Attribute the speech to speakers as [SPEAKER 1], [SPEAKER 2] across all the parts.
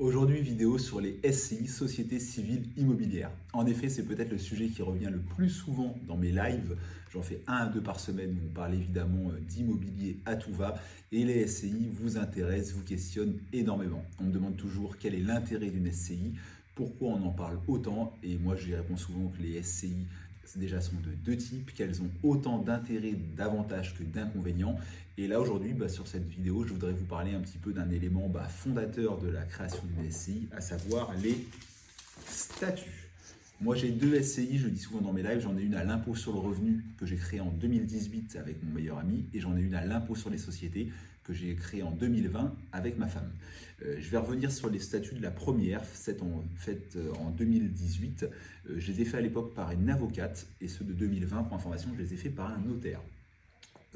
[SPEAKER 1] Aujourd'hui, vidéo sur les SCI, Sociétés Civiles Immobilières. En effet, c'est peut-être le sujet qui revient le plus souvent dans mes lives. J'en fais un à deux par semaine où on parle évidemment euh, d'immobilier à tout va. Et les SCI vous intéressent, vous questionnent énormément. On me demande toujours quel est l'intérêt d'une SCI, pourquoi on en parle autant. Et moi, je réponds souvent que les SCI déjà sont de deux types, qu'elles ont autant d'intérêts, d'avantages que d'inconvénients. Et là aujourd'hui, bah, sur cette vidéo, je voudrais vous parler un petit peu d'un élément bah, fondateur de la création d'une SCI, à savoir les statuts. Moi j'ai deux SCI, je le dis souvent dans mes lives, j'en ai une à l'impôt sur le revenu que j'ai créé en 2018 avec mon meilleur ami et j'en ai une à l'impôt sur les sociétés que j'ai créé en 2020 avec ma femme. Euh, je vais revenir sur les statuts de la première, faite en, fait, en 2018. Euh, je les ai fait à l'époque par une avocate et ceux de 2020, pour information, je les ai fait par un notaire.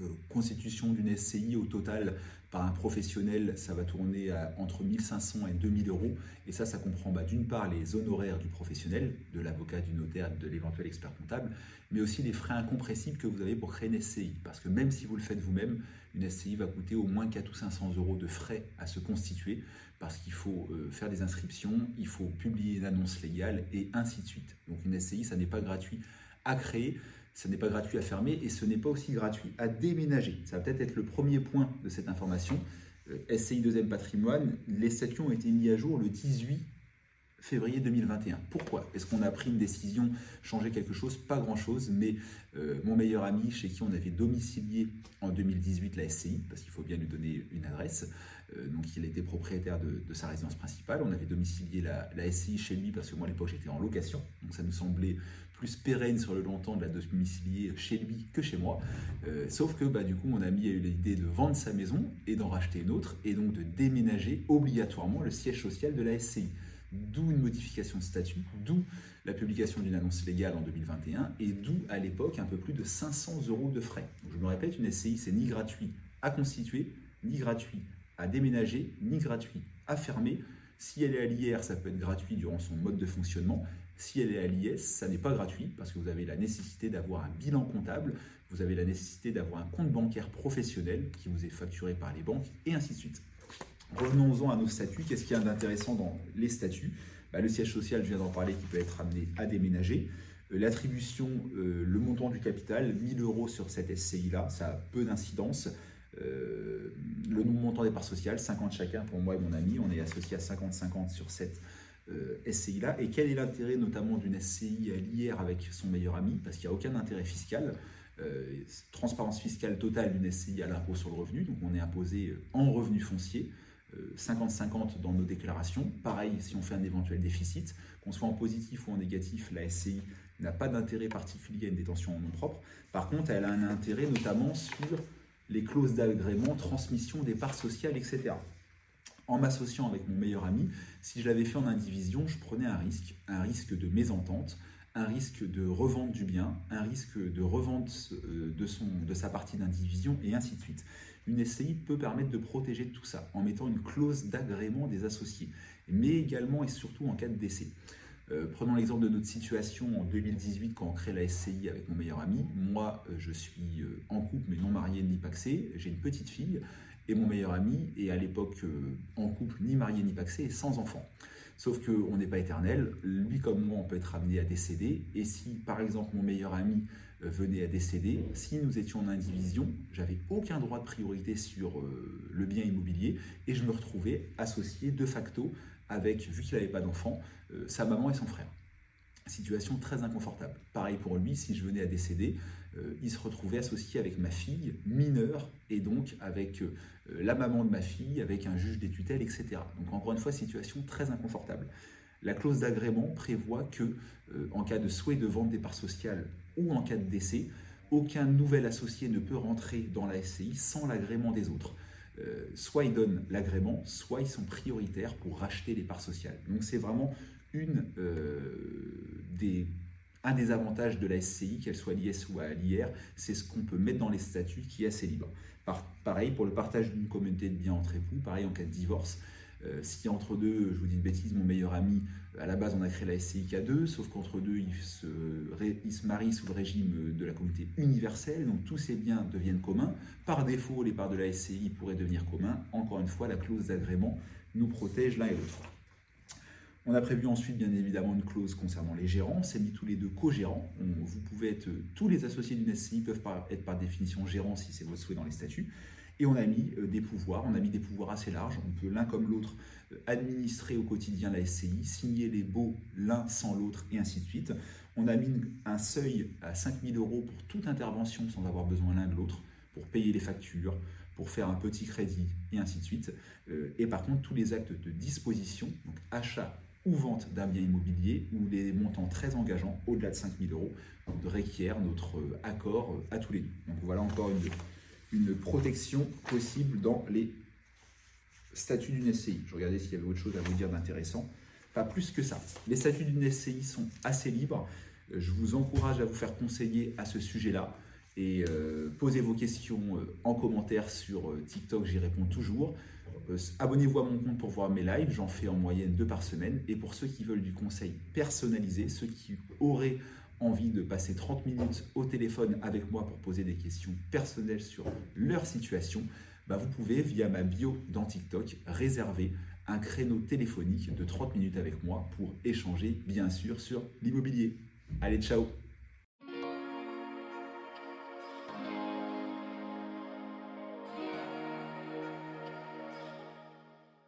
[SPEAKER 1] Euh, constitution d'une SCI au total par un professionnel, ça va tourner à entre 1500 et 2000 euros. Et ça, ça comprend bah, d'une part les honoraires du professionnel, de l'avocat, du notaire, de l'éventuel expert comptable, mais aussi les frais incompressibles que vous avez pour créer une SCI. Parce que même si vous le faites vous-même, une SCI va coûter au moins 4 ou 500 euros de frais à se constituer, parce qu'il faut euh, faire des inscriptions, il faut publier une annonce légale, et ainsi de suite. Donc une SCI, ça n'est pas gratuit à créer. Ce n'est pas gratuit à fermer et ce n'est pas aussi gratuit à déménager. Ça va peut-être être le premier point de cette information. Euh, SCI 2 patrimoine, les statuts ont été mis à jour le 18 février 2021. Pourquoi? Est-ce qu'on a pris une décision, changer quelque chose Pas grand-chose, mais euh, mon meilleur ami, chez qui on avait domicilié en 2018 la SCI, parce qu'il faut bien lui donner une adresse, euh, donc il était propriétaire de, sa résidence principale, on avait domicilié la, SCI chez lui, parce que moi à l'époque j'étais en location, donc ça nous semblait plus pérenne sur le long terme de la domicilier chez lui que chez moi. Euh, sauf que bah, du coup, mon ami a eu l'idée de vendre sa maison et d'en racheter une autre, et donc de déménager obligatoirement le siège social de la SCI. D'où une modification de statut, d'où la publication d'une annonce légale en 2021, et d'où à l'époque un peu plus de 500 euros de frais. je me répète, une SCI, c'est ni gratuit à constituer, ni gratuit à déménager, ni gratuit à fermer. Si elle est à l'IR, ça peut être gratuit durant son mode de fonctionnement. Si elle est à l'IS, ça n'est pas gratuit parce que vous avez la nécessité d'avoir un bilan comptable, vous avez la nécessité d'avoir un compte bancaire professionnel qui vous est facturé par les banques et ainsi de suite. Revenons-en à nos statuts. Qu'est-ce qu'il y a d'intéressant dans les statuts? Bah, Le siège social, je viens d'en parler, qui peut être amené à déménager. Euh, l'attribution, euh, le montant du capital, 1000 euros sur cette SCI-là, ça a peu d'incidence. Euh, le montant des parts sociales, 50 chacun pour moi et mon ami, on est associé à 50-50 sur cette SCI-là. Et quel est l'intérêt notamment d'une SCI à l'IR avec son meilleur ami? Parce qu'il n'y a aucun intérêt fiscal. Transparence fiscale totale d'une SCI à l'impôt sur le revenu, donc on est imposé en revenu foncier, 50-50 dans nos déclarations. Pareil, si on fait un éventuel déficit, qu'on soit en positif ou en négatif, la SCI n'a pas d'intérêt particulier à une détention en nom propre. Par contre, elle a un intérêt notamment sur les clauses d'agrément, transmission des parts sociales, etc en m'associant avec mon meilleur ami, si je l'avais fait en indivision, je prenais un risque, un risque de mésentente, un risque de revente du bien, un risque de revente euh, de, sa partie d'indivision, et ainsi de suite. Une SCI peut permettre de protéger tout ça en mettant une clause d'agrément des associés, mais également et surtout en cas de décès. Euh, prenons l'exemple de notre situation en 2018 quand on crée la SCI avec mon meilleur ami. Moi, euh, je suis en couple mais non marié ni paxé. J'ai une petite fille et mon meilleur ami est à l'époque en couple, ni marié ni paxé, et sans enfant. Sauf qu'on n'est pas éternel, lui comme moi on peut être amené à décéder, et si par exemple mon meilleur ami euh, venait à décéder, si nous étions en indivision, j'avais aucun droit de priorité sur euh, le bien immobilier, et je me retrouvais associé de facto avec, vu qu'il n'avait pas d'enfant, sa maman et son frère. Situation très inconfortable. Pareil pour lui, si je venais à décéder, euh, il se retrouvait associé avec ma fille mineure et donc avec euh, la maman de ma fille, avec un juge des tutelles, etc. Donc encore une fois, situation très inconfortable. La clause d'agrément prévoit que, euh, en cas de souhait de vente des parts sociales ou en cas de décès, aucun nouvel associé ne peut rentrer dans la SCI sans l'agrément des autres. soit ils donnent l'agrément, soit ils sont prioritaires pour racheter les parts sociales. Donc c'est vraiment une des un des avantages de la SCI, qu'elle soit l'IS ou à l'IR, c'est ce qu'on peut mettre dans les statuts qui est assez libre. pareil pour le partage d'une communauté de biens entre époux, pareil en cas de divorce. Euh, si entre deux, je vous dis une bêtise, mon meilleur ami, à la base on a créé la SCI qu'à deux, sauf qu'entre deux, ils se, ils se marient sous le régime de la communauté universelle, donc tous ces biens deviennent communs. Par défaut, les parts de la SCI pourraient devenir communs. Encore une fois, la clause d'agrément nous protège l'un et l'autre. On a prévu ensuite, bien évidemment, une clause concernant les gérants. On s'est mis tous les deux co-gérants. Vous pouvez être, tous les associés d'une SCI peuvent être par définition gérants si c'est votre souhait dans les statuts. Et on a mis euh, des pouvoirs, on a mis des pouvoirs assez larges. On peut l'un comme l'autre euh, administrer au quotidien la SCI, signer les baux l'un sans l'autre et ainsi de suite. On a mis un seuil à 5000 euros pour toute intervention sans avoir besoin l'un de l'autre, pour payer les factures, pour faire un petit crédit et ainsi de suite. Euh, et par contre, tous les actes de disposition, donc achat ou vente d'un bien immobilier, ou les montants très engageants, au-delà de 5000 euros, requièrent notre accord à tous les deux. Donc voilà encore une une protection possible dans les statuts d'une SCI. Je regardais s'il y avait autre chose à vous dire d'intéressant. Pas plus que ça. Les statuts d'une SCI sont assez libres. Je vous encourage à vous faire conseiller à ce sujet-là. Et euh, posez vos questions euh, en commentaire sur euh, TikTok, j'y réponds toujours. Abonnez-vous à mon compte pour voir mes lives, j'en fais en moyenne deux par semaine. Et pour ceux qui veulent du conseil personnalisé, ceux qui auraient envie de passer 30 minutes au téléphone avec moi pour poser des questions personnelles sur leur situation, bah vous pouvez, via ma bio dans TikTok, réserver un créneau téléphonique de 30 minutes avec moi pour échanger, bien sûr, sur l'immobilier. Allez, ciao